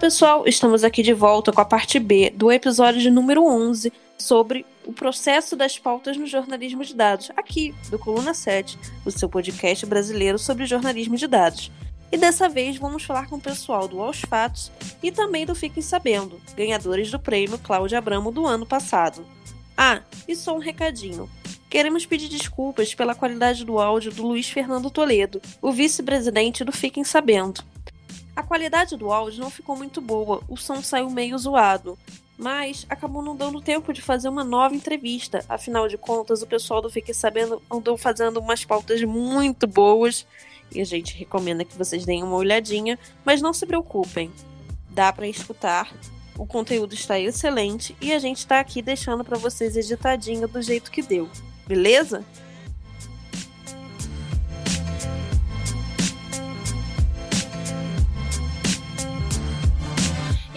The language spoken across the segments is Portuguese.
pessoal, estamos aqui de volta com a parte B do episódio de número 11 sobre o processo das pautas no jornalismo de dados, aqui do Coluna 7, o seu podcast brasileiro sobre jornalismo de dados. E dessa vez vamos falar com o pessoal do Aos Fatos e também do Fiquem Sabendo, ganhadores do prêmio Cláudio Abramo do ano passado. Ah, e só um recadinho. Queremos pedir desculpas pela qualidade do áudio do Luiz Fernando Toledo, o vice-presidente do Fiquem Sabendo. A qualidade do áudio não ficou muito boa, o som saiu meio zoado, mas acabou não dando tempo de fazer uma nova entrevista. Afinal de contas, o pessoal do Fique Sabendo andou fazendo umas pautas muito boas e a gente recomenda que vocês deem uma olhadinha, mas não se preocupem, dá para escutar. O conteúdo está excelente e a gente está aqui deixando para vocês editadinho do jeito que deu, beleza?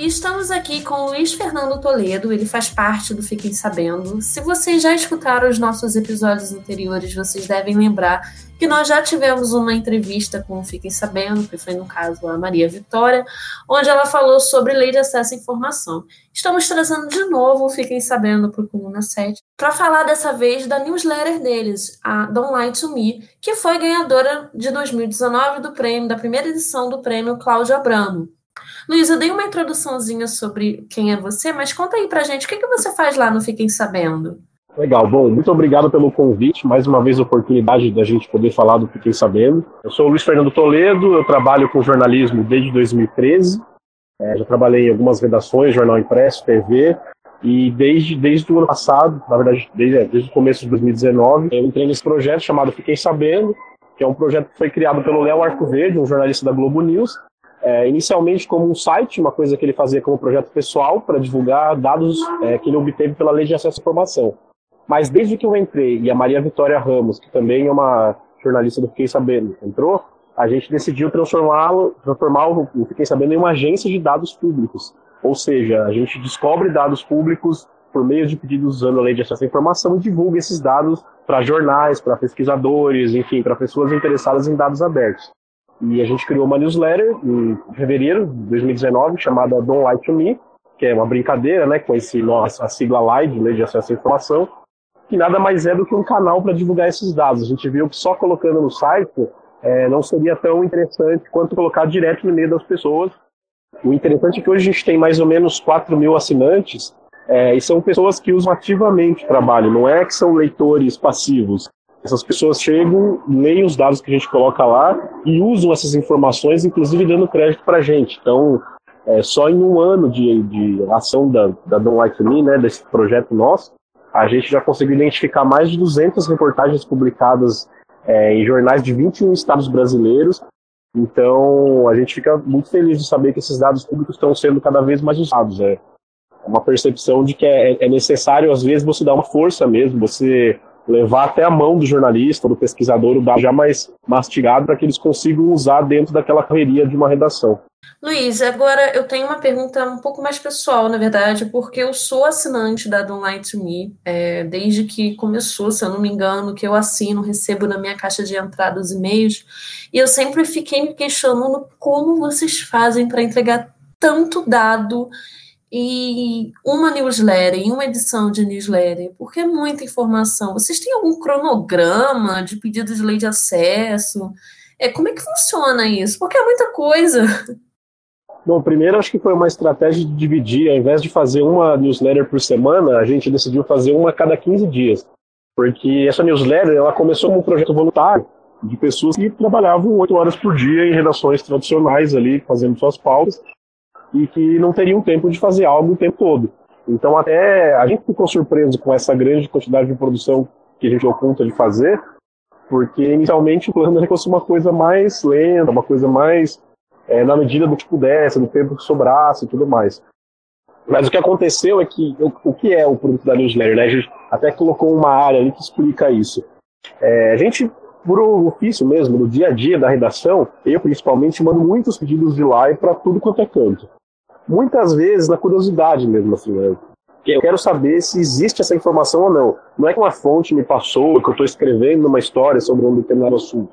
Estamos aqui com o Luiz Fernando Toledo, ele faz parte do Fiquem Sabendo. Se vocês já escutaram os nossos episódios anteriores, vocês devem lembrar que nós já tivemos uma entrevista com o Fiquem Sabendo, que foi no caso a Maria Vitória, onde ela falou sobre lei de acesso à informação. Estamos trazendo de novo o Fiquem Sabendo para o Coluna 7, para falar dessa vez da newsletter deles, a Don't Lie to Me, que foi ganhadora de 2019 do prêmio, da primeira edição do prêmio Cláudio Abramo. Luiz, eu dei uma introduçãozinha sobre quem é você, mas conta aí pra gente, o que, que você faz lá no Fiquem Sabendo? Legal, bom, muito obrigado pelo convite, mais uma vez a oportunidade da gente poder falar do Fiquem Sabendo. Eu sou o Luiz Fernando Toledo, eu trabalho com jornalismo desde 2013, é, já trabalhei em algumas redações, jornal impresso, TV, e desde, desde o ano passado, na verdade, desde, é, desde o começo de 2019, eu entrei nesse projeto chamado Fiquem Sabendo, que é um projeto que foi criado pelo Léo Arco Verde, um jornalista da Globo News, é, inicialmente como um site, uma coisa que ele fazia como projeto pessoal para divulgar dados é, que ele obteve pela Lei de Acesso à Informação. Mas desde que eu entrei, e a Maria Vitória Ramos, que também é uma jornalista do Fiquei Sabendo, entrou, a gente decidiu transformá-lo, transformar o Fiquei Sabendo em uma agência de dados públicos. Ou seja, a gente descobre dados públicos por meio de pedidos usando a lei de acesso à informação e divulga esses dados para jornais, para pesquisadores, enfim, para pessoas interessadas em dados abertos. E a gente criou uma newsletter em fevereiro de 2019 chamada Don't Lie to Me, que é uma brincadeira, né, com esse nossa a sigla LIDE, Lei de Acesso à Informação, que nada mais é do que um canal para divulgar esses dados. A gente viu que só colocando no site é, não seria tão interessante quanto colocar direto no meio das pessoas. O interessante é que hoje a gente tem mais ou menos 4 mil assinantes, é, e são pessoas que usam ativamente o trabalho, não é que são leitores passivos. Essas pessoas chegam, leem os dados que a gente coloca lá e usam essas informações, inclusive dando crédito para a gente. Então, é, só em um ano de, de ação da, da Don't Like Me, né, desse projeto nosso, a gente já conseguiu identificar mais de 200 reportagens publicadas é, em jornais de 21 estados brasileiros. Então, a gente fica muito feliz de saber que esses dados públicos estão sendo cada vez mais usados. É uma percepção de que é, é necessário, às vezes, você dar uma força mesmo, você levar até a mão do jornalista, do pesquisador, o dado já mais mastigado, para que eles consigam usar dentro daquela correria de uma redação. Luiz, agora eu tenho uma pergunta um pouco mais pessoal, na verdade, porque eu sou assinante da Don't Lie to Me, é, desde que começou, se eu não me engano, que eu assino, recebo na minha caixa de entrada os e-mails, e eu sempre fiquei me questionando como vocês fazem para entregar tanto dado e uma newsletter, em uma edição de newsletter, porque é muita informação. Vocês têm algum cronograma de pedido de lei de acesso? É, como é que funciona isso? Porque é muita coisa. Bom, primeiro acho que foi uma estratégia de dividir, ao invés de fazer uma newsletter por semana, a gente decidiu fazer uma a cada 15 dias. Porque essa newsletter, ela começou como um projeto voluntário, de pessoas que trabalhavam oito horas por dia em redações tradicionais ali, fazendo suas pautas, e que não teriam tempo de fazer algo o tempo todo. Então até a gente ficou surpreso com essa grande quantidade de produção que a gente oculta de fazer, porque inicialmente o plano era fosse uma coisa mais lenta, uma coisa mais é, na medida do que pudesse, do tempo que sobrasse e tudo mais. Mas o que aconteceu é que o, o que é o produto da newsletter, né? A gente até colocou uma área ali que explica isso. É, a gente, por ofício mesmo, no dia a dia da redação, eu principalmente mando muitos pedidos de live para tudo quanto é canto muitas vezes na curiosidade mesmo, assim, né? Eu quero saber se existe essa informação ou não. Não é que uma fonte me passou, que eu estou escrevendo uma história sobre um determinado assunto.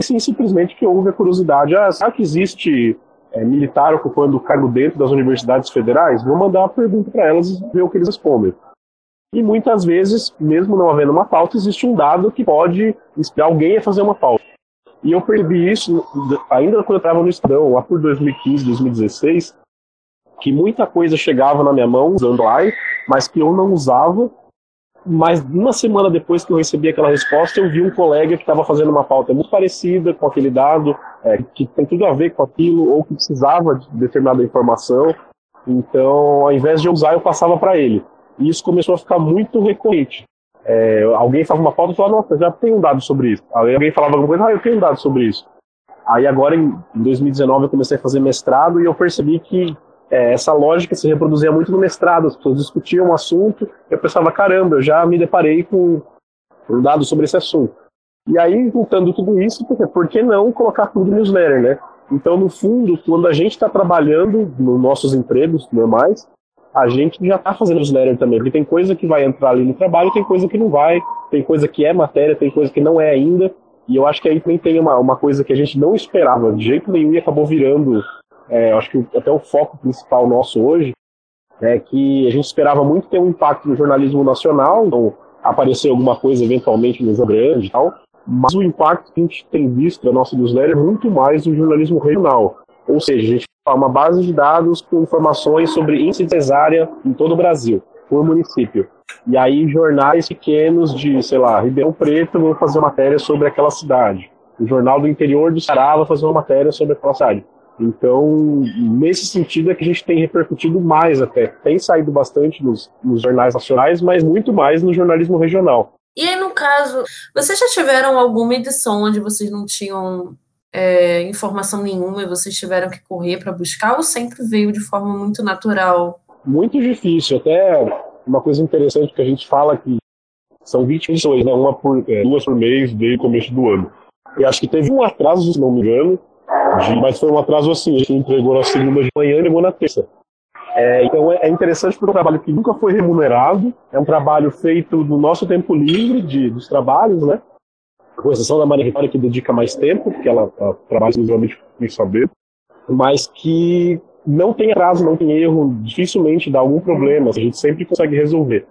E sim, simplesmente que houve a curiosidade. Ah, será que existe é, militar ocupando cargo dentro das universidades federais, vou mandar uma pergunta para elas e ver o que eles respondem. E muitas vezes, mesmo não havendo uma pauta, existe um dado que pode inspirar alguém a fazer uma pauta. E eu percebi isso ainda quando eu estava no Estadão, lá por 2015, 2016, que muita coisa chegava na minha mão usando AI, mas que eu não usava. Mas uma semana depois que eu recebi aquela resposta, eu vi um colega que estava fazendo uma pauta muito parecida com aquele dado, é, que tem tudo a ver com aquilo, ou que precisava de determinada informação. Então, ao invés de eu usar, eu passava para ele. E isso começou a ficar muito recorrente. É, alguém falava uma pauta e falava, nossa, já tem um dado sobre isso. Aí alguém falava alguma coisa, ah, eu tenho um dado sobre isso. Aí agora, em 2019, eu comecei a fazer mestrado e eu percebi que é, essa lógica se reproduzia muito no mestrado, as pessoas discutiam um assunto, eu pensava, caramba, eu já me deparei com um dado sobre esse assunto. E aí, juntando tudo isso, por que não colocar tudo no newsletter, né? Então, no fundo, quando a gente está trabalhando nos nossos empregos normais, a gente já está fazendo newsletter também, porque tem coisa que vai entrar ali no trabalho, tem coisa que não vai, tem coisa que é matéria, tem coisa que não é ainda, e eu acho que aí também tem uma, uma coisa que a gente não esperava de jeito nenhum e acabou virando é, acho que até o foco principal nosso hoje é que a gente esperava muito ter um impacto no jornalismo nacional, então aparecer alguma coisa eventualmente no grande e tal, mas o impacto que a gente tem visto da nossa newsletter é muito mais no jornalismo regional. Ou seja, a gente tem uma base de dados com informações sobre índice de cesárea em todo o Brasil, por município. E aí jornais pequenos de, sei lá, Ribeirão Preto vão fazer matéria sobre aquela cidade. O jornal do interior do Ceará vai fazer uma matéria sobre aquela cidade. Então, nesse sentido é que a gente tem repercutido mais até. Tem saído bastante nos, nos jornais nacionais, mas muito mais no jornalismo regional. E aí, no caso, vocês já tiveram alguma edição onde vocês não tinham é, informação nenhuma e vocês tiveram que correr para buscar ou sempre veio de forma muito natural? Muito difícil. Até uma coisa interessante que a gente fala que são 20 edições, né? Uma por, é, duas por mês desde o começo do ano. E acho que teve um atraso, se não me engano, mas foi um atraso assim, a gente entregou na segunda de manhã e levou na terça. É, então é, é interessante porque é um trabalho que nunca foi remunerado, é um trabalho feito no nosso tempo livre de, dos trabalhos, né? Com exceção da Maria Vitória, que dedica mais tempo, porque ela, ela trabalha exclusivamente com saber, mas que não tem atraso, não tem erro, dificilmente dá algum problema, a gente sempre consegue resolver.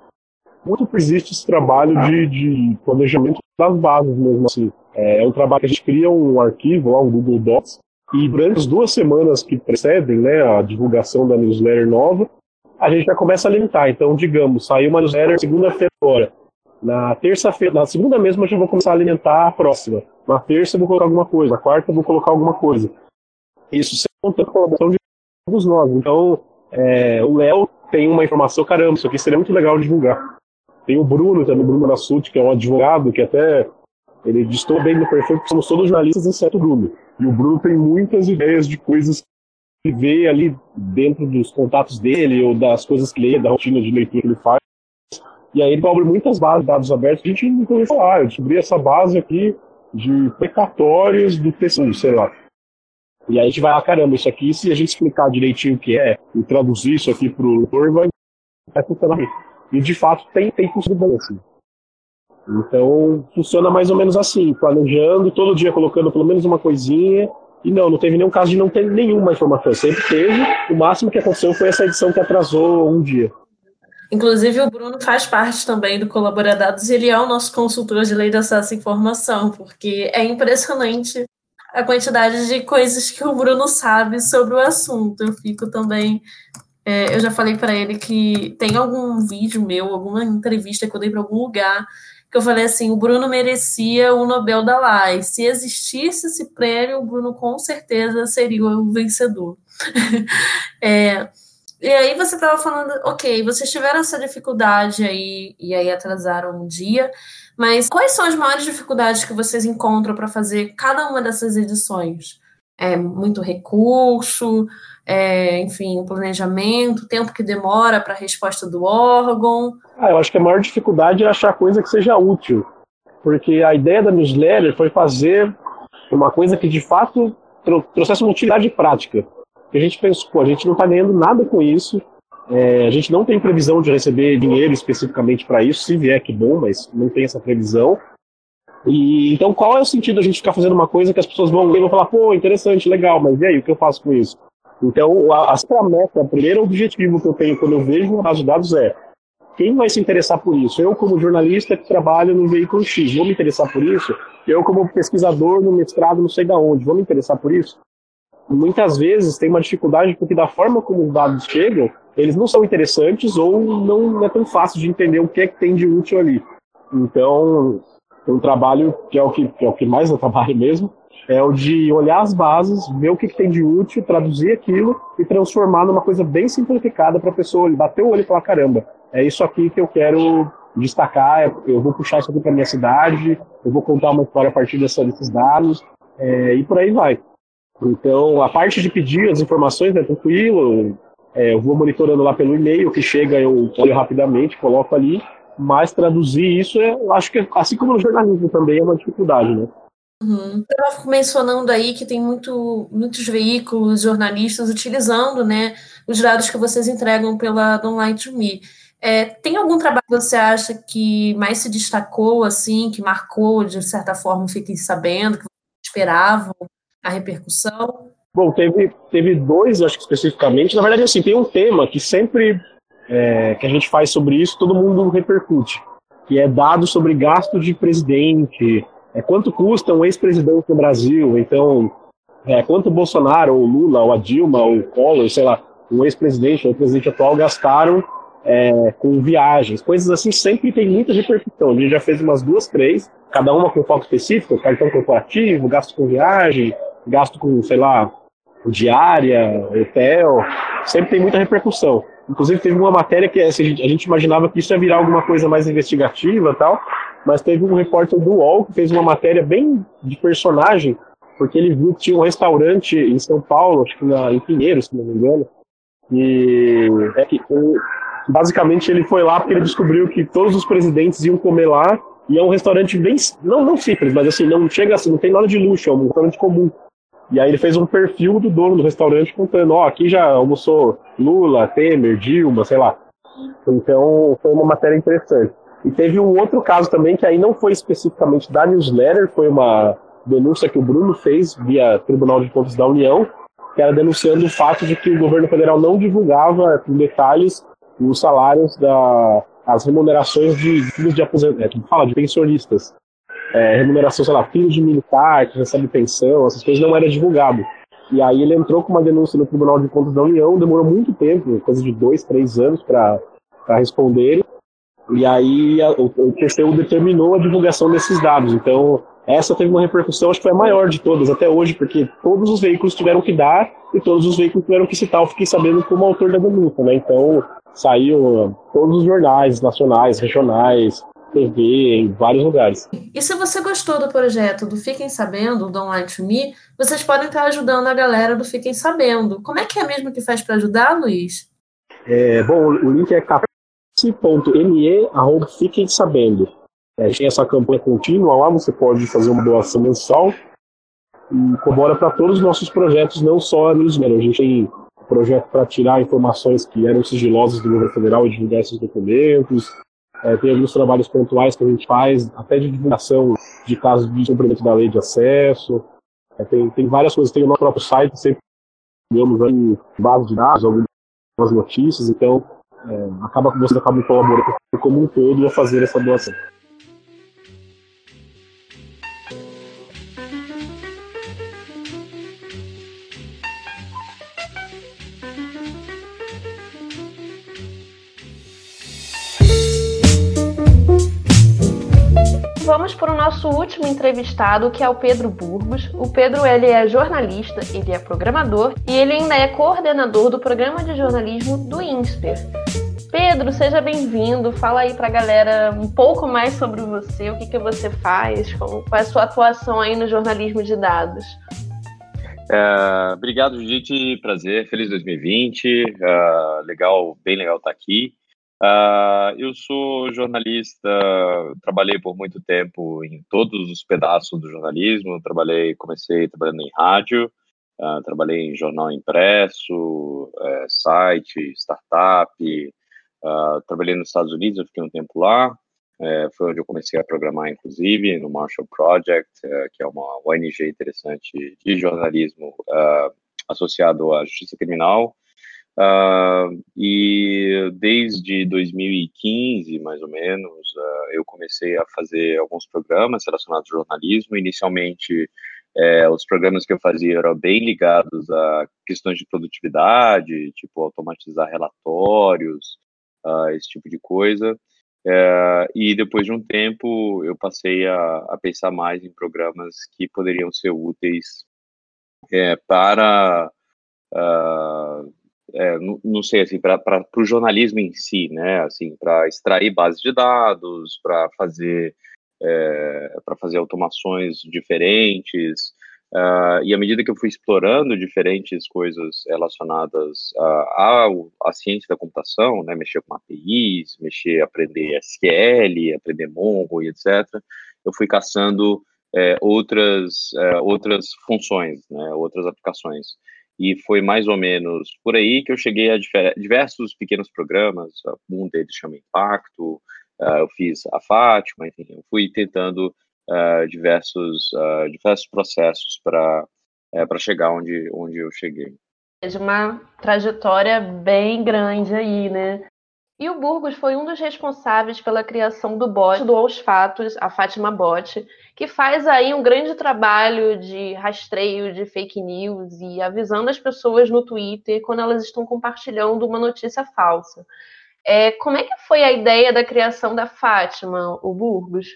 Muito existe esse trabalho de, de planejamento das bases mesmo assim. É, é um trabalho que a gente cria um arquivo lá, um Google Docs, e durante as duas semanas que precedem né, a divulgação da newsletter nova, a gente já começa a alimentar. Então, digamos, saiu uma newsletter segunda-feira agora. Na terça-feira, na segunda mesmo, eu já vou começar a alimentar a próxima. Na terça eu vou colocar alguma coisa, na quarta eu vou colocar alguma coisa. Isso sem contar a colaboração de todos nós. Então, é, o Léo tem uma informação, caramba, isso aqui seria muito legal divulgar. Tem o Bruno também, o Bruno Nassuti, que é um advogado, que até ele distou bem no perfil, porque somos todos jornalistas, exceto o Bruno. E o Bruno tem muitas ideias de coisas que vê ali dentro dos contatos dele, ou das coisas que lê, da rotina de leitura que ele faz. E aí ele cobre muitas bases de dados abertos que a gente nunca ouviu falar. Eu descobri essa base aqui de precatórios do TCU, sei lá. E aí a gente vai lá, caramba, isso aqui, se a gente explicar direitinho o que é e traduzir isso aqui pro leitor, vai, vai funcionar. E de fato tem, tem funcionado bem assim. Então, funciona mais ou menos assim, planejando, todo dia colocando pelo menos uma coisinha. E não, não teve nenhum caso de não ter nenhuma informação. Sempre teve. O máximo que aconteceu foi essa edição que atrasou um dia. Inclusive, o Bruno faz parte também do Colaboradados e ele é o nosso consultor de lei de acesso à informação, porque é impressionante a quantidade de coisas que o Bruno sabe sobre o assunto. Eu fico também. É, eu já falei para ele que tem algum vídeo meu, alguma entrevista que eu dei para algum lugar que eu falei assim, o Bruno merecia o Nobel da LAI. Se existisse esse prêmio, o Bruno com certeza seria o vencedor. é, e aí você estava falando, ok, vocês tiveram essa dificuldade aí e aí atrasaram um dia, mas quais são as maiores dificuldades que vocês encontram para fazer cada uma dessas edições? É muito recurso, é, enfim, o planejamento, o tempo que demora para a resposta do órgão? Ah, eu acho que a maior dificuldade é achar coisa que seja útil. Porque a ideia da newsletter foi fazer uma coisa que de fato trouxesse uma utilidade prática. a gente pensou, pô, a gente não está ganhando nada com isso, é, a gente não tem previsão de receber dinheiro especificamente para isso, se vier que bom, mas não tem essa previsão. E, então, qual é o sentido da gente ficar fazendo uma coisa que as pessoas vão ler e vão falar, pô, interessante, legal, mas e aí, o que eu faço com isso? Então, a, a meta, o primeiro objetivo que eu tenho quando eu vejo uma base de dados é quem vai se interessar por isso? Eu, como jornalista que trabalho no veículo X, vou me interessar por isso? Eu, como pesquisador no mestrado, não sei da onde, vou me interessar por isso? Muitas vezes tem uma dificuldade porque da forma como os dados chegam, eles não são interessantes ou não é tão fácil de entender o que é que tem de útil ali. Então, um trabalho que é o que, que é o que mais eu trabalho mesmo, é o de olhar as bases, ver o que, que tem de útil, traduzir aquilo e transformar numa coisa bem simplificada para a pessoa bater o olho e falar: caramba, é isso aqui que eu quero destacar, eu vou puxar isso aqui para minha cidade, eu vou contar uma história a partir dessa, desses dados, é, e por aí vai. Então, a parte de pedir as informações é tranquilo, é, eu vou monitorando lá pelo e-mail, que chega eu olho rapidamente, coloco ali, mas traduzir isso, é, eu acho que assim como no jornalismo também é uma dificuldade, né? Uhum. Eu estava mencionando aí que tem muito, muitos veículos, jornalistas utilizando né, os dados que vocês entregam pela Online to Me. É, tem algum trabalho que você acha que mais se destacou, assim, que marcou, de certa forma, fiquem sabendo, que esperavam a repercussão? Bom, teve, teve dois, acho que especificamente. Na verdade, assim, tem um tema que sempre é, que a gente faz sobre isso, todo mundo repercute, que é dado sobre gasto de presidente, é quanto custa um ex-presidente no Brasil, então, é, quanto o Bolsonaro, ou Lula, ou a Dilma, ou o Collor, sei lá, um ex-presidente ou o presidente atual gastaram é, com viagens, coisas assim sempre tem muita repercussão. A gente já fez umas duas, três, cada uma com foco específico, cartão corporativo, gasto com viagem, gasto com, sei lá, diária, hotel, sempre tem muita repercussão. Inclusive teve uma matéria que assim, a gente imaginava que isso ia virar alguma coisa mais investigativa tal, mas teve um repórter do UOL que fez uma matéria bem de personagem, porque ele viu que tinha um restaurante em São Paulo, acho que na, em Pinheiro, se não me engano, e é que basicamente ele foi lá porque ele descobriu que todos os presidentes iam comer lá e é um restaurante bem não não simples, mas assim não chega assim, não tem nada de luxo, é um restaurante comum. E aí ele fez um perfil do dono do restaurante contando, ó, oh, aqui já almoçou Lula, Temer, Dilma, sei lá. Então foi uma matéria interessante. E teve um outro caso também que aí não foi especificamente da newsletter, foi uma denúncia que o Bruno fez via Tribunal de Contas da União, que era denunciando o fato de que o governo federal não divulgava em detalhes os salários da as remunerações de filhos de aposentados, é, fala de pensionistas. É, remuneração, sei lá, filhos de militar que recebe pensão, essas coisas não era divulgado. E aí ele entrou com uma denúncia no Tribunal de Contas da União, demorou muito tempo, coisa de dois, três anos para responder. E aí a, o, o TCU determinou a divulgação desses dados. Então, essa teve uma repercussão, acho que foi a maior de todas até hoje, porque todos os veículos tiveram que dar e todos os veículos tiveram que citar. Eu fiquei sabendo como autor da denúncia, né? Então, saiu todos os jornais nacionais, regionais, TV, em vários lugares. E se você gostou do projeto do Fiquem Sabendo, do Online to Me, vocês podem estar ajudando a galera do Fiquem Sabendo. Como é que é mesmo que faz para ajudar, Luiz? É, bom, o link é arroba Fiquem Sabendo. É, tem essa campanha contínua lá, você pode fazer uma doação mensal e colabora para todos os nossos projetos, não só a newsletter. A gente tem projeto para tirar informações que eram sigilosas do governo federal e divulgar esses documentos. É, tem alguns trabalhos pontuais que a gente faz, até de divulgação de casos de cumprimento da lei de acesso. É, tem, tem várias coisas. Tem o nosso próprio site, sempre temos aí base de dados, algumas notícias, então é, acaba que você acaba colaborando como um todo a fazer essa doação. Vamos para o nosso último entrevistado, que é o Pedro Burgos. O Pedro ele é jornalista, ele é programador e ele ainda é coordenador do programa de jornalismo do INSPER. Pedro, seja bem-vindo. Fala aí para a galera um pouco mais sobre você, o que, que você faz, qual é a sua atuação aí no jornalismo de dados. É, obrigado, Judite. Prazer. Feliz 2020. É, legal, bem legal estar aqui. Uh, eu sou jornalista, trabalhei por muito tempo em todos os pedaços do jornalismo. Trabalhei, comecei trabalhando em rádio, uh, trabalhei em jornal impresso, uh, site, startup. Ah, trabalhei nos Estados Unidos, eu fiquei um tempo lá. é, foi onde eu comecei a programar, inclusive, no Marshall Project, é, que é uma ONG interessante de jornalismo associado à justiça criminal. Uh, e desde 2015, mais ou menos, uh, eu comecei a fazer alguns programas relacionados ao jornalismo. Inicialmente, é, os programas que eu fazia eram bem ligados a questões de produtividade, tipo automatizar relatórios, uh, esse tipo de coisa. É, e depois de um tempo, eu passei a, a, pensar mais em programas que poderiam ser úteis é, para, é, não, sei, assim, para o jornalismo em si, né? Assim, para extrair bases de dados, para fazer, é, fazer automações diferentes, Uh, e à medida que eu fui explorando diferentes coisas relacionadas à, ciência da computação, né, mexer com APIs, mexer, aprender SQL, aprender Mongo e etc., eu fui caçando é, outras, é, outras funções, né, outras aplicações. E foi mais ou menos por aí que eu cheguei a diversos pequenos programas, um deles chama Impacto, uh, eu fiz a Fátima, enfim, eu fui tentando uh, diversos, uh, diversos processos para é, para chegar onde, onde eu cheguei. É de uma trajetória bem grande aí, né? E o Burgos foi um dos responsáveis pela criação do bot do Aos Fatos, a Fátima Bot, que faz aí um grande trabalho de rastreio de fake news e avisando as pessoas no Twitter quando elas estão compartilhando uma notícia falsa. É, como é que foi a ideia da criação da Fátima, o Burgos?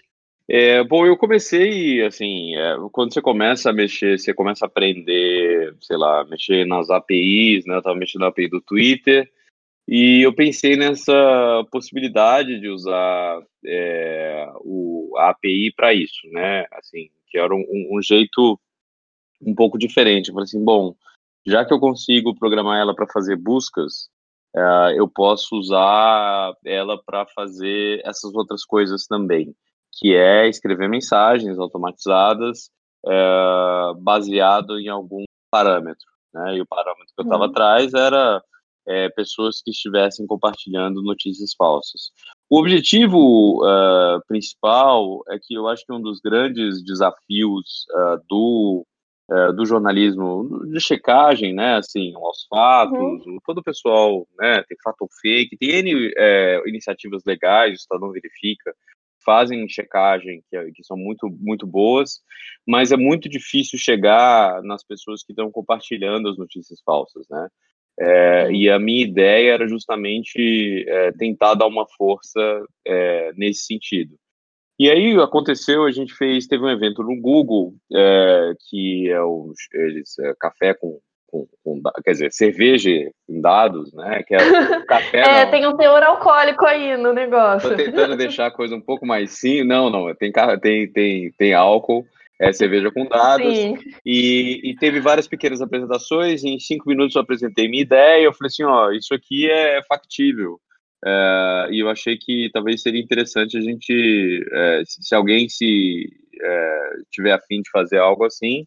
É, bom, eu comecei, assim, é, quando você começa a mexer, você começa a aprender, sei lá, mexer nas APIs, né? Eu tava mexendo na API do Twitter, e eu pensei nessa possibilidade de usar é, o, a API para isso, né? Assim, que era um, um, jeito um pouco diferente. Eu falei assim, bom, já que eu consigo programar ela para fazer buscas, é, eu posso usar ela para fazer essas outras coisas também que é escrever mensagens automatizadas é, baseado em algum parâmetro. Né? E o parâmetro que eu estava uhum. atrás era é, pessoas que estivessem compartilhando notícias falsas. O objetivo uh, principal é que eu acho que um dos grandes desafios uh, do, uh, do jornalismo de checagem, né, assim, aos fatos, uhum. todo o pessoal, né, tem fato fake, tem N iniciativas legais, o Estadão verifica, fazem checagem que, que, são muito, muito boas, mas é muito difícil chegar nas pessoas que estão compartilhando as notícias falsas, né? É, e a minha ideia era justamente é, tentar dar uma força é, nesse sentido. E aí aconteceu, a gente fez, teve um evento no Google, é, que é o eles, é, café com com, com, quer dizer, cerveja em dados, né? Que é café. é, não. tem um teor alcoólico aí no negócio. Estou tentando deixar a coisa um pouco mais sim. Não, não, tem, tem, tem, tem álcool, é cerveja com dados. E, e, teve várias pequenas apresentações. em cinco minutos eu apresentei minha ideia. Eu falei assim: ó, isso aqui é factível. É, e eu achei que talvez seria interessante a gente, é, se alguém se é, tiver afim de fazer algo assim,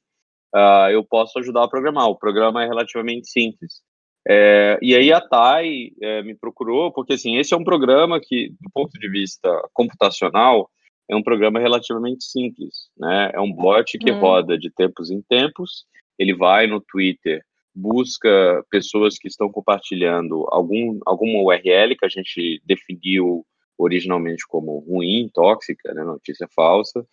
uh, eu posso ajudar a programar. O programa é relativamente simples. É, e aí a TAI é, me procurou, porque assim, esse é um programa que, do ponto de vista computacional, é um programa relativamente simples, né? É um bot que hum. roda de tempos em tempos, ele vai no Twitter, busca pessoas que estão compartilhando algum, alguma URL que a gente definiu originalmente como ruim, tóxica, né, notícia falsa,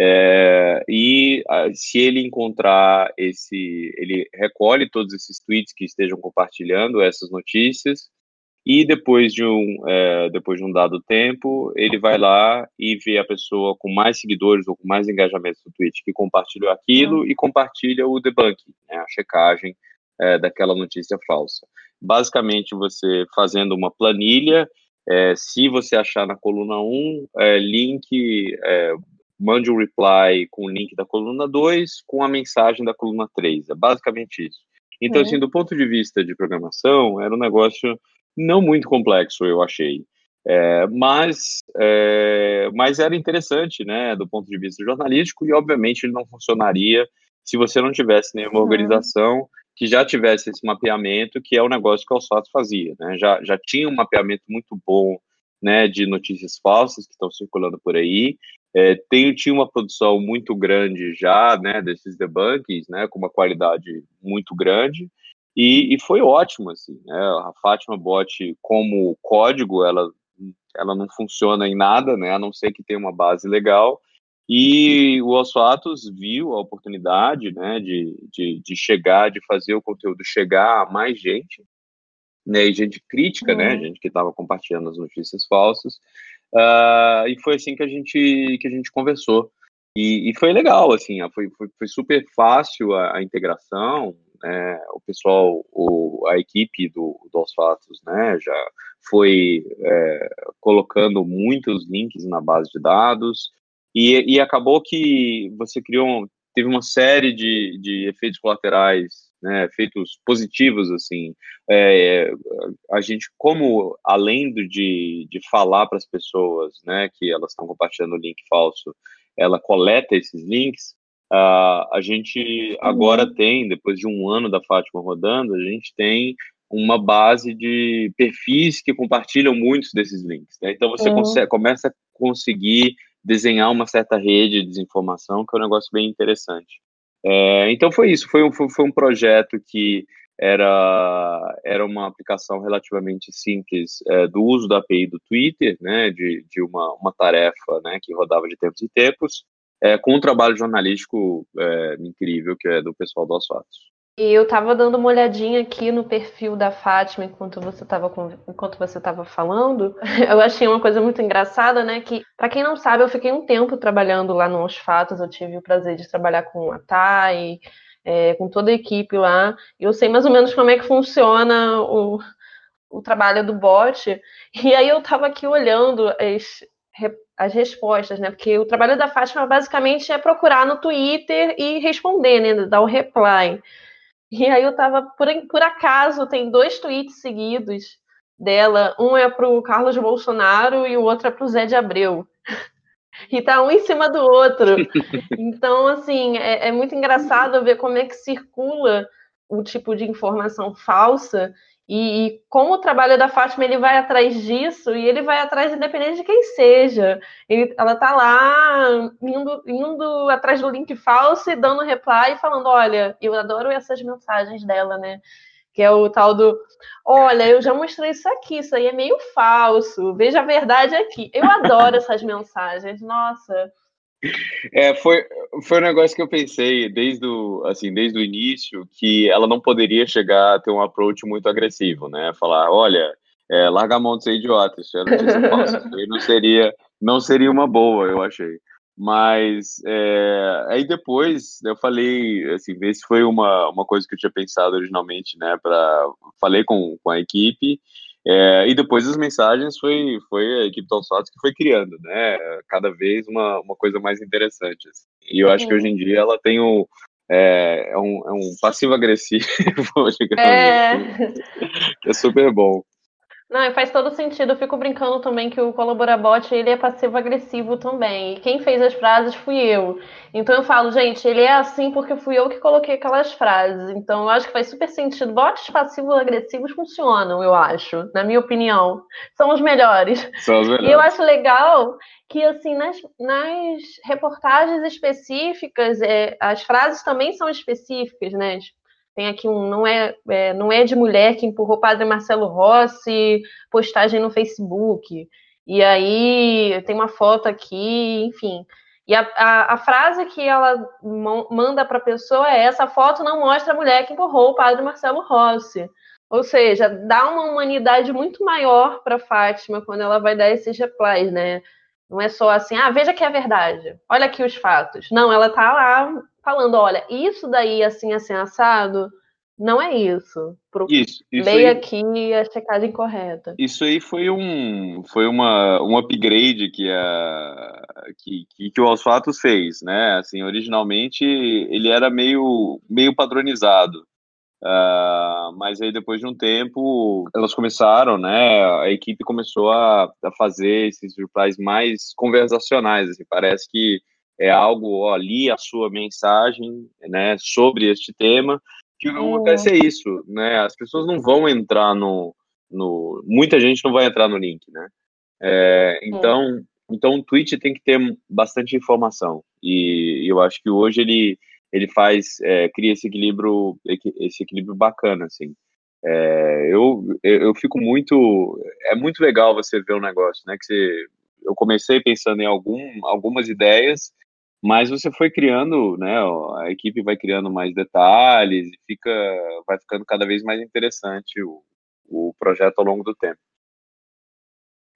é, e se ele encontrar esse, ele recolhe todos esses tweets que estejam compartilhando essas notícias e depois de um é, depois de um dado tempo ele vai lá e vê a pessoa com mais seguidores ou com mais engajamentos no tweet que compartilhou aquilo uhum. e compartilha o debunking, né, a checagem é, daquela notícia falsa. Basicamente você fazendo uma planilha é, se você achar na coluna 1, é, link, é, mande um reply com o link da coluna 2 com a mensagem da coluna 3. É basicamente isso. Então, é. assim, do ponto de vista de programação, era um negócio não muito complexo, eu achei. É, mas, é, mas era interessante, né, do ponto de vista jornalístico, e obviamente ele não funcionaria se você não tivesse nenhuma organização que já tivesse esse mapeamento, que é o negócio que o Alsato fazia, né, já, já tinha um mapeamento muito bom né, de notícias falsas que estão circulando por aí. É, tem, tinha uma produção muito grande já, né, desses debunkings, né, com uma qualidade muito grande, e, e foi ótimo, assim, né, a Fátima Bot, como código, ela, ela não funciona em nada, né, a não ser que tenha uma base legal, e o Osfatos viu a oportunidade, né, de, de, de chegar, de fazer o conteúdo chegar a mais gente, né, e gente crítica, né, uhum. né, gente que estava compartilhando as notícias falsas, uh, e foi assim que a gente que a gente conversou. E, e foi legal, assim, foi, foi, foi super fácil a, a integração, né, o pessoal, o, a equipe do, dos fatos, né, já foi é, colocando muitos links na base de dados e, e acabou que você criou, teve uma série de, de efeitos colaterais né, efeitos positivos, assim, é, a gente, como, além de, de falar para as pessoas, né, que elas estão compartilhando o link falso, ela coleta esses links, uh, a gente agora uhum. tem, depois de um ano da Fátima rodando, a gente tem uma base de perfis que compartilham muitos desses links. Né? Então você consegue, começa a conseguir desenhar uma certa rede de desinformação, que é um negócio bem interessante. É, então foi isso, foi um, foi um projeto que era, era uma aplicação relativamente simples é, do uso da API do Twitter, né, de, de uma, uma tarefa né, que rodava de tempos em tempos, é, com um trabalho jornalístico é, incrível que é do pessoal do Asfatos. E eu estava dando uma olhadinha aqui no perfil da Fátima enquanto você estava enquanto você estava falando. Eu achei uma coisa muito engraçada, né? Que para quem não sabe, eu fiquei um tempo trabalhando lá nos Fatos. Eu tive o prazer de trabalhar com a Thay, é, com toda a equipe lá. E eu sei mais ou menos como é que funciona o, o trabalho do bot. E aí eu estava aqui olhando as, as respostas, né? Porque o trabalho da Fátima basicamente é procurar no Twitter e responder, né? Dar o reply. E aí eu tava, por, por acaso, tem dois tweets seguidos dela. Um é pro Carlos Bolsonaro e o outro é pro Zé de Abreu. E tá um em cima do outro. Então, assim, é, é muito engraçado ver como é que circula o tipo de informação falsa e, e, como o trabalho da Fátima ele vai atrás disso e ele vai atrás independente de quem seja. Ele, ela tá lá indo, indo atrás do link falso e dando reply e falando: olha, eu adoro essas mensagens dela, né? Que é o tal do: olha, eu já mostrei isso aqui, isso aí é meio falso, veja a verdade aqui. Eu adoro essas mensagens, nossa. É, foi, foi um negócio que eu pensei desde o, assim, desde o início que ela não poderia chegar a ter um approach muito agressivo, né? Falar, olha, é, larga a mão de ser idiota, isso notícia falsa. Não seria, não seria uma boa, eu achei. Mas é, aí depois eu falei, assim, esse foi uma, uma coisa que eu tinha pensado originalmente, né? Para falei com, com a equipe é, e depois as mensagens foi, foi a equipe Alçados que foi criando, né? Cada vez uma, uma coisa mais interessante. Assim. E eu acho que hoje em dia ela tem o, é, é um, é um passivo-agressivo, é. Assim, é super bom. Não, faz todo sentido. Eu fico brincando também que o Colaborabot, ele é passivo-agressivo também. E quem fez as frases fui eu. Então eu falo, gente, ele é assim porque fui eu que coloquei aquelas frases. Então eu acho que faz super sentido. Bots passivos-agressivos funcionam, eu acho, na minha opinião. São os melhores. São os melhores. E eu acho legal que, assim, nas, nas reportagens específicas, é, as frases também são específicas, né? Tem aqui um não é, é, não é de mulher que empurrou padre Marcelo Rossi, postagem no Facebook. E aí tem uma foto aqui, enfim. E a, a, a frase que ela manda para a pessoa é: essa foto não mostra a mulher que empurrou o padre Marcelo Rossi. Ou seja, dá uma humanidade muito maior para Fátima quando ela vai dar esses replies, né? Não é só assim, ah, veja que é verdade. Olha aqui os fatos. Não, ela tá lá falando, olha, isso daí assim, assim, assado, não é isso. Pro... Isso, isso Leia aí... aqui a checagem correta. Isso aí foi um, foi uma, um upgrade que, a, que, que, que o Aos Fatos fez, né? Assim, originalmente ele era meio, meio padronizado. Uh, mas aí depois de um tempo elas começaram, né? A equipe começou a, a fazer esses replies mais conversacionais. Assim, parece que é algo, ó, li a sua mensagem, né, sobre este tema. Que o que acontece é isso, né? As pessoas não vão entrar no, no, muita gente não vai entrar no link, né? É, então, então o tweet tem que ter bastante informação e, eu acho que hoje ele ele faz é, cria esse equilíbrio esse equilíbrio bacana assim. É, eu, eu, eu fico muito é muito legal você ver um negócio, né? Que você, eu comecei pensando em algum, algumas ideias mas você foi criando, né? A equipe vai criando mais detalhes e fica, vai ficando cada vez mais interessante o, o projeto ao longo do tempo.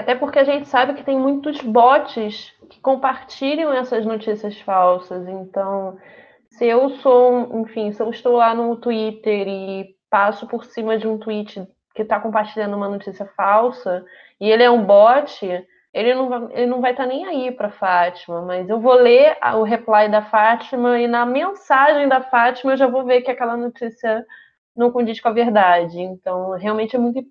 Até porque a gente sabe que tem muitos bots que compartilham essas notícias falsas. Então, se eu sou, enfim, se eu estou lá no Twitter e passo por cima de um tweet que está compartilhando uma notícia falsa e ele é um bot, ele não vai, ele não vai estar tá nem aí para Fátima, mas eu vou ler o reply da Fátima e na mensagem da Fátima eu já vou ver que aquela notícia não condiz com a verdade. Então, realmente é muito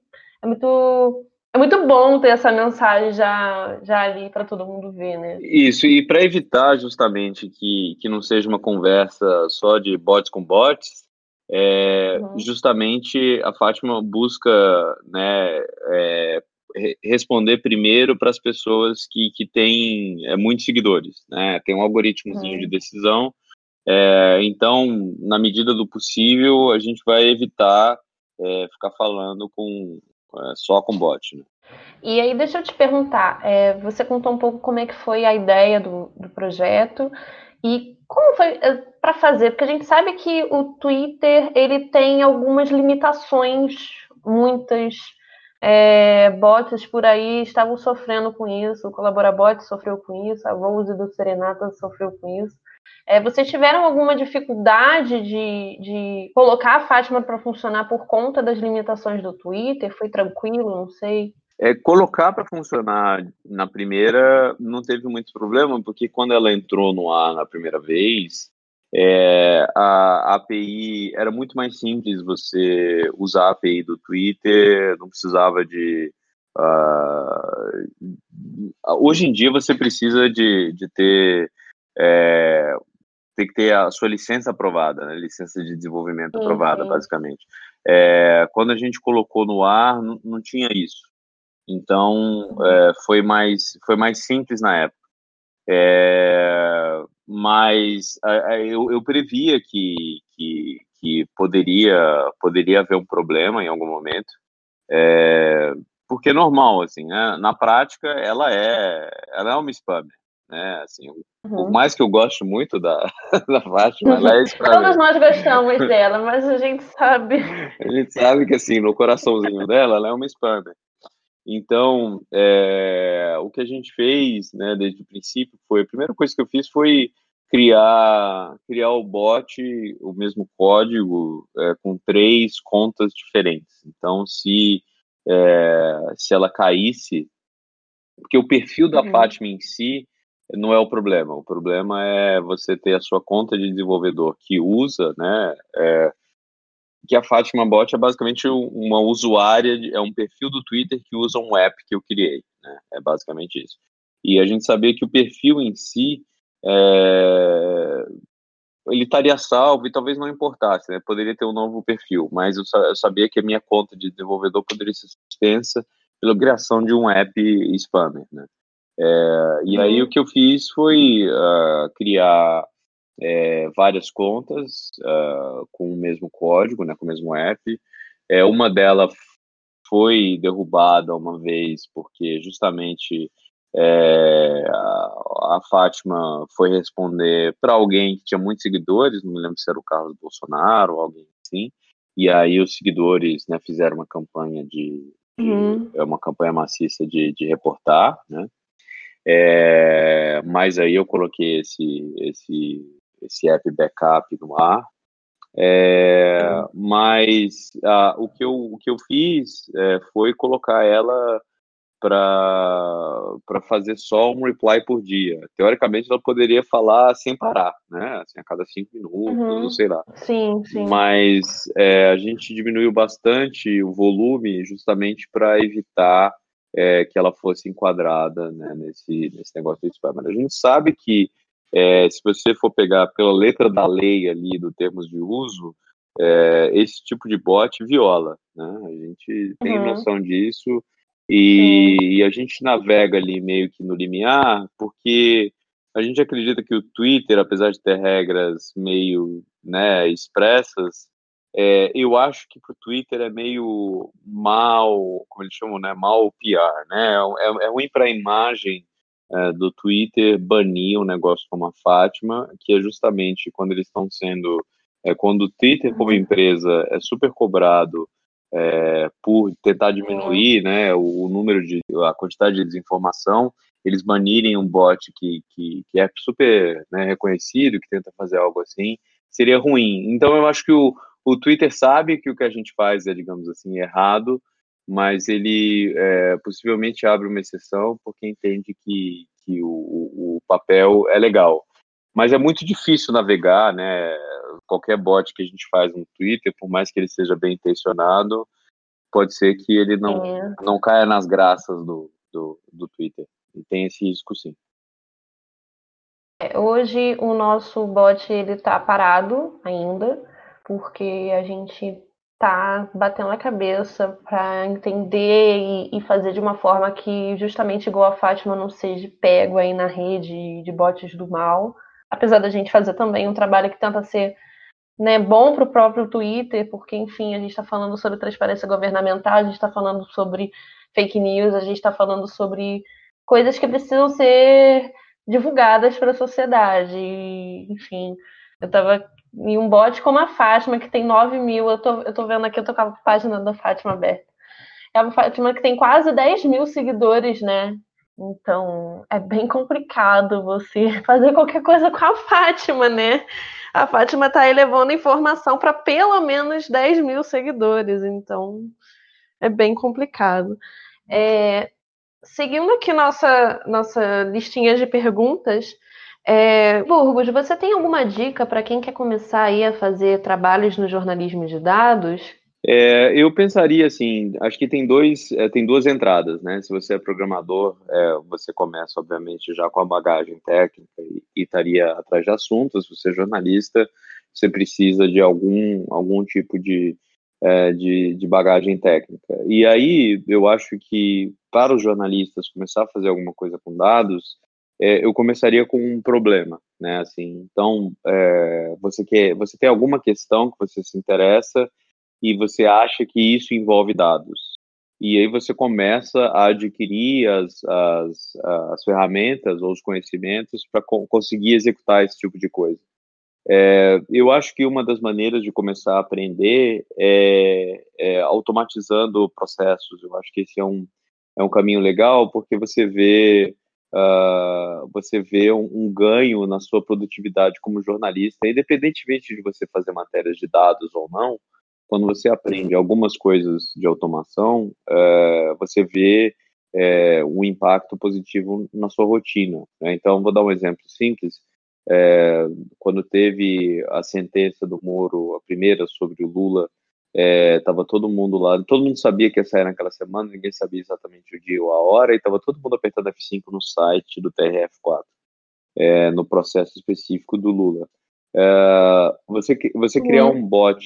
é muito é muito bom ter essa mensagem já, já ali para todo mundo ver, né? Isso, e para evitar justamente que, que não seja uma conversa só de bots com bots, é, uhum. justamente a Fátima busca né, é, responder primeiro para as pessoas que, que têm é, muitos seguidores, né? Tem um algoritmozinho de decisão. É, então, na medida do possível, a gente vai evitar é, ficar falando com é, só com bot. Né? E aí, deixa eu te perguntar, é, você contou um pouco como é que foi a ideia do, do projeto e como foi é, para fazer, porque a gente sabe que o Twitter ele tem algumas limitações, muitas é, bots por aí estavam sofrendo com isso, o Colaborabot sofreu com isso, a Rose do Serenata sofreu com isso. É, vocês tiveram alguma dificuldade de, de colocar a Fátima para funcionar por conta das limitações do Twitter? Foi tranquilo? Não sei. É, colocar para funcionar na primeira não teve muito problema, porque quando ela entrou no ar na primeira vez, é, a, a, API era muito mais simples você usar a API do Twitter, não precisava de. Uh, hoje em dia você precisa de, de ter. É, tem que ter a sua licença aprovada, né? licença de desenvolvimento uhum. aprovada, basicamente. É, quando a gente colocou no ar, não, não tinha isso. Então, uhum. é, foi, mais, foi mais simples na época. É, mas eu, eu previa que, que, que, poderia, poderia haver um problema em algum momento, é, porque é normal, assim, né? na prática ela é, ela é uma spammer, né, assim, uhum. por mais que eu goste muito da, da Fátima, ela é spammer. Todos nós gostamos dela, mas a gente sabe... A gente sabe que, assim, no coraçãozinho dela, ela é uma spammer. Então, é, o que a gente fez, né, desde o princípio, foi a primeira coisa que eu fiz foi criar criar o bot, o mesmo código, é, com três contas diferentes. Então, se é, se ela caísse, porque o perfil da uhum. Fátima em si não é o problema. O problema é você ter a sua conta de desenvolvedor que usa, né, é, que a Fátima Bot é basicamente uma usuária, é um perfil do Twitter que usa um app que eu criei, né? É basicamente isso. E a gente sabia que o perfil em si, é... ele estaria salvo e talvez não importasse, né? Poderia ter um novo perfil, mas eu, eu sabia que a minha conta de desenvolvedor poderia ser suspensa pela criação de um app spammer, né? É... e aí uhum. o que eu fiz foi uh, criar é, várias contas uh, com o mesmo código, né, com o mesmo app. É, uma delas foi derrubada uma vez porque justamente é, a, a, Fátima foi responder para alguém que tinha muitos seguidores, não me lembro se era o Carlos Bolsonaro ou alguém assim, e aí os seguidores né, fizeram uma campanha de, uhum. é uma campanha maciça de, de reportar, né? É, mas aí eu coloquei esse, esse esse app backup no ar. É, mas ah, o, que eu, o que eu fiz é, foi colocar ela para fazer só um reply por dia. Teoricamente, ela poderia falar sem parar, né? Assim, a cada cinco minutos, uhum. sei lá. Sim, sim. Mas é, a gente diminuiu bastante o volume justamente para evitar é, que ela fosse enquadrada né, nesse, nesse negócio de spam. A gente sabe que é, se você for pegar pela letra da lei ali do termos de uso, é, esse tipo de bot viola, né? A gente tem uhum. noção disso E, e, a gente navega ali meio que no limiar, porque a gente acredita que o Twitter, apesar de ter regras meio né, expressas, é, eu acho que para o Twitter é meio mal, como eles chamam, né, mal PR, né? É, é ruim para a imagem é, do Twitter banir um negócio como a Fátima, que é justamente quando eles estão sendo, é, quando o Twitter como uhum. empresa é super cobrado é, por tentar diminuir, né, o, o, número de, a quantidade de desinformação, eles banirem um bot que, que, que é super né, reconhecido, que tenta fazer algo assim, seria ruim. Então eu acho que o, o Twitter sabe que o que a gente faz é, digamos assim, errado, mas ele é, possivelmente abre uma exceção porque entende que, que o, o, papel é legal. Mas é muito difícil navegar, né? Qualquer bot que a gente faz no Twitter, por mais que ele seja bem intencionado, pode ser que ele não, é. não caia nas graças do, do, do Twitter. E tem esse risco, sim. É, hoje o nosso bot ele está parado ainda, porque a gente tá batendo a cabeça para entender e, e, fazer de uma forma que justamente igual a Fátima não seja pego aí na rede de bots do mal, apesar da gente fazer também um trabalho que tenta ser né, bom para o próprio Twitter, porque enfim a gente está falando sobre transparência governamental, a gente está falando sobre fake news, a gente está falando sobre coisas que precisam ser divulgadas para a sociedade, enfim. Eu estava em um bot como a Fátima, que tem 9 mil. Eu tô, eu tô vendo aqui, eu tô com a página da Fátima aberta. É uma Fátima que tem quase 10 mil seguidores, né? Então é bem complicado você fazer qualquer coisa com a Fátima, né? A Fátima tá aí levando informação para pelo menos 10 mil seguidores, então é bem complicado. É, seguindo aqui nossa, nossa listinha de perguntas, é, Burgos, você tem alguma dica para quem quer começar aí a fazer trabalhos no jornalismo de dados? É, eu pensaria assim, acho que tem dois, é, tem duas entradas, né? Se você é programador, é, você começa obviamente já com a bagagem técnica e, estaria atrás de assuntos. Se você é jornalista, você precisa de algum algum tipo de, é, de, de bagagem técnica. E aí eu acho que para os jornalistas começar a fazer alguma coisa com dados, é, eu começaria com um problema, né? Assim, então é, você quer, você tem alguma questão que você se interessa e você acha que isso envolve dados. E aí você começa a adquirir as, as, as ferramentas ou os conhecimentos para co conseguir executar esse tipo de coisa. É, eu acho que uma das maneiras de começar a aprender é, é, automatizando processos. Eu acho que esse é um, é um caminho legal, porque você vê uh, você vê um, um, ganho na sua produtividade como jornalista, independentemente de você fazer matérias de dados ou não, quando você aprende algumas coisas de automação, uh, você vê uh, um impacto positivo na sua rotina. Né? Então, vou dar um exemplo simples. É, quando teve a sentença do Moro, a primeira sobre o Lula, é, tava todo mundo lá, todo mundo sabia que ia sair naquela semana, ninguém sabia exatamente o dia ou a hora, e tava todo mundo apertando F5 no site do TRF4, é, no processo específico do Lula. É, você, você criar um bot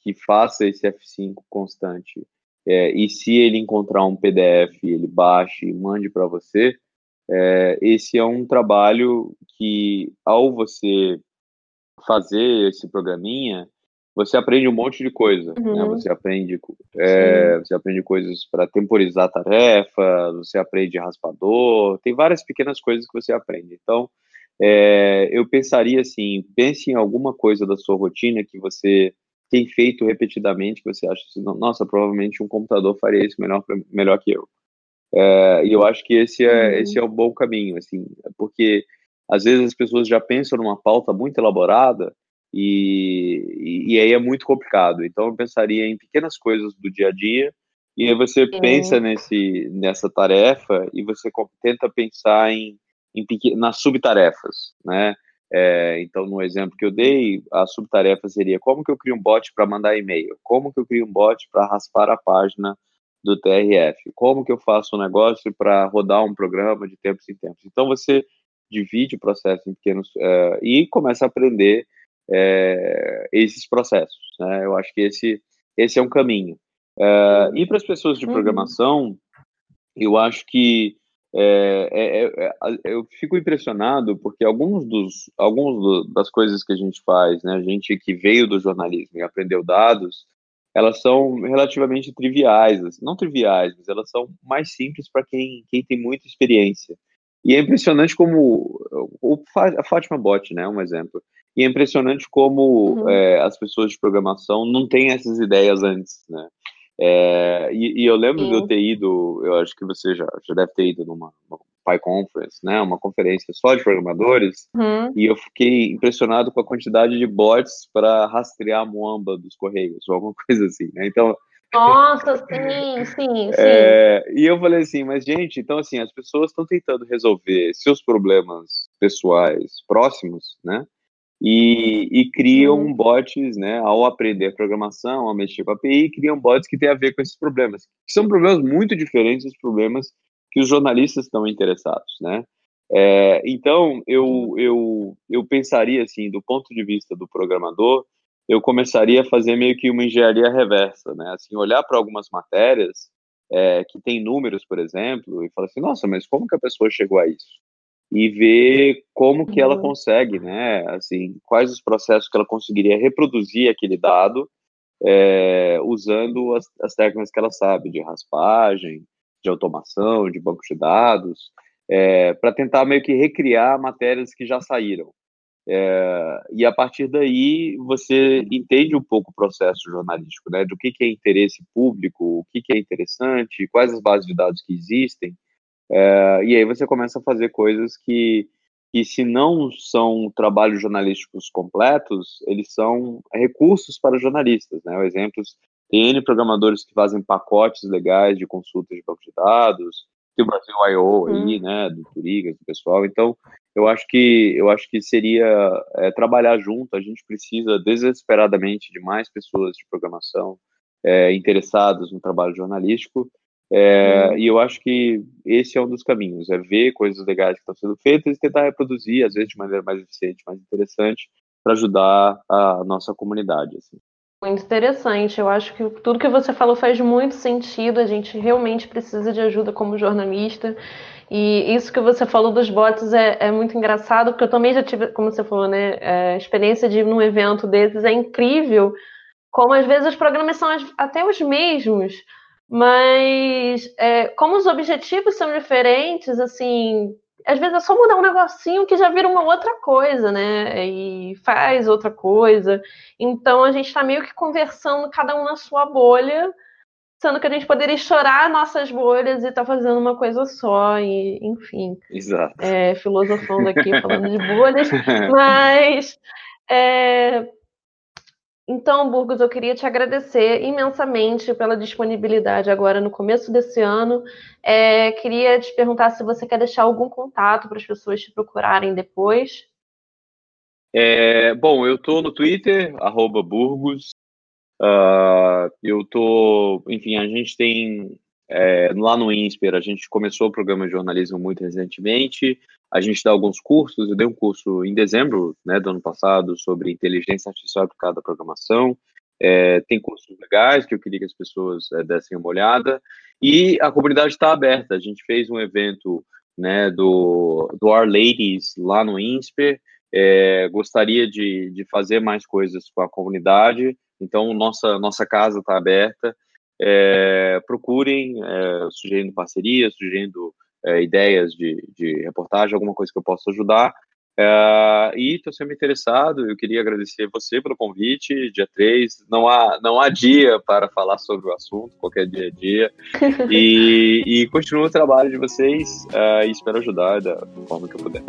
que faça esse F5 constante, é, e se ele encontrar um PDF, ele baixe e mande para você, é, esse é um trabalho que, ao você fazer esse programinha, você aprende um monte de coisa, né? uhum. né? Você aprende, é, você aprende coisas para temporizar a tarefa, você aprende raspador, tem várias pequenas coisas que você aprende. Então, é, eu pensaria assim, pense em alguma coisa da sua rotina que você tem feito repetidamente, que você acha assim, nossa, provavelmente um computador faria isso melhor, melhor que eu. É, e eu acho que esse é, uhum. esse é o bom caminho, assim, porque às vezes as pessoas já pensam numa pauta muito elaborada e, e, aí é muito complicado. Então eu pensaria em pequenas coisas do dia a dia e aí você pensa nesse, nessa tarefa e você tenta pensar em, em nas subtarefas, né? É, então, no exemplo que eu dei, a subtarefa seria como que eu crio um bot para mandar e-mail, como que eu crio um bot para raspar a página do TRF, como que eu faço um negócio para rodar um programa de tempos em tempos. Então, você divide o processo em pequenos é, e começa a aprender é, esses processos. Né? Eu acho que esse, esse é um caminho. É, e para as pessoas de uhum. programação, eu acho que é, é, é, é eu fico impressionado porque alguns dos alguns do, das coisas que a gente faz, né, a gente que veio do jornalismo e aprendeu dados, elas são relativamente triviais, assim, não triviais, mas elas são mais simples para quem, quem tem muita experiência. E é impressionante como o, a Fátima Bot, né, um exemplo. E é impressionante como uhum. é, as pessoas de programação não têm essas ideias antes, né? É, e, e, eu lembro Sim. de eu ter ido, eu acho que você já, já deve ter ido numa, numa Conference, né? Uma conferência só de programadores, uhum. e eu fiquei impressionado com a quantidade de bots para rastrear a Moamba dos Correios, ou alguma coisa assim, né? Então. Nossa, sim, sim, sim. É, e eu falei assim, mas gente, então assim, as pessoas estão tentando resolver seus problemas pessoais próximos, né? e, e criam uhum. bots, né, ao aprender a programação, ao mexer com a API, criam bots que têm a ver com esses problemas, que são problemas muito diferentes dos problemas que os jornalistas estão interessados, né? É, então, eu, eu, eu pensaria, assim, do ponto de vista do programador, eu começaria a fazer meio que uma engenharia reversa, né? Assim, olhar para algumas matérias é, que tem números, por exemplo, e falar assim, nossa, mas como que a pessoa chegou a isso? e ver como que ela uhum. consegue, né, assim, quais os processos que ela conseguiria reproduzir aquele dado é, usando as, as, técnicas que ela sabe, de raspagem, de automação, de banco de dados, é, para tentar meio que recriar matérias que já saíram. É, e a partir daí você entende um pouco o processo jornalístico, né, do que, que é interesse público, o que, que é interessante, quais as bases de dados que existem, é, e aí você começa a fazer coisas que, que, se não são trabalhos jornalísticos completos, eles são recursos para jornalistas, né? Exemplos, tem N programadores que fazem pacotes legais de consulta de banco de dados, tem o Brasil I.O. aí, hum. né, do Turigas, do pessoal, então eu acho que eu acho que seria é, trabalhar junto, a gente precisa desesperadamente de mais pessoas de programação é, interessadas no trabalho jornalístico, é, uhum. E eu acho que esse é um dos caminhos, é ver coisas legais que estão sendo feitas e tentar reproduzir, às vezes de maneira mais eficiente, mais interessante, para ajudar a nossa comunidade. Assim. Muito interessante. Eu acho que tudo que você falou faz muito sentido. A gente realmente precisa de ajuda como jornalista. E isso que você falou dos bots é, é muito engraçado, porque eu também já tive, como você falou, né, é, a experiência de ir num evento desses é incrível. Como às vezes os programas são até os mesmos, mas é, como os objetivos são diferentes, assim, às vezes é só mudar um negocinho que já vira uma outra coisa, né? E faz outra coisa. Então a gente está meio que conversando cada um na sua bolha, sendo que a gente poderia estourar nossas bolhas e estar tá fazendo uma coisa só, e enfim. Exato. É, filosofando aqui, falando de bolhas, mas. É, então, Burgos, eu queria te agradecer imensamente pela disponibilidade agora no começo desse ano. É, queria te perguntar se você quer deixar algum contato para as pessoas te procurarem depois. É, bom, eu estou no Twitter, Burgos. Uh, eu tô, enfim, a gente tem é, lá no INSPER, a gente começou o programa de jornalismo muito recentemente. A gente dá alguns cursos. Eu dei um curso em dezembro né, do ano passado sobre inteligência artificial aplicada à programação. É, tem cursos legais que eu queria que as pessoas é, dessem uma olhada. E a comunidade está aberta. A gente fez um evento né, do, do Our Ladies lá no INSPER. É, gostaria de, de fazer mais coisas com a comunidade. Então, nossa, nossa casa está aberta. É, procurem, é, sugerindo parcerias, sugerindo é, ideias de, de reportagem, alguma coisa que eu possa ajudar. É, e estou sempre interessado, eu queria agradecer você pelo convite, dia 3, não há, não há dia para falar sobre o assunto, qualquer dia é dia, e, e o trabalho de vocês uh, e espero ajudar da forma que eu puder.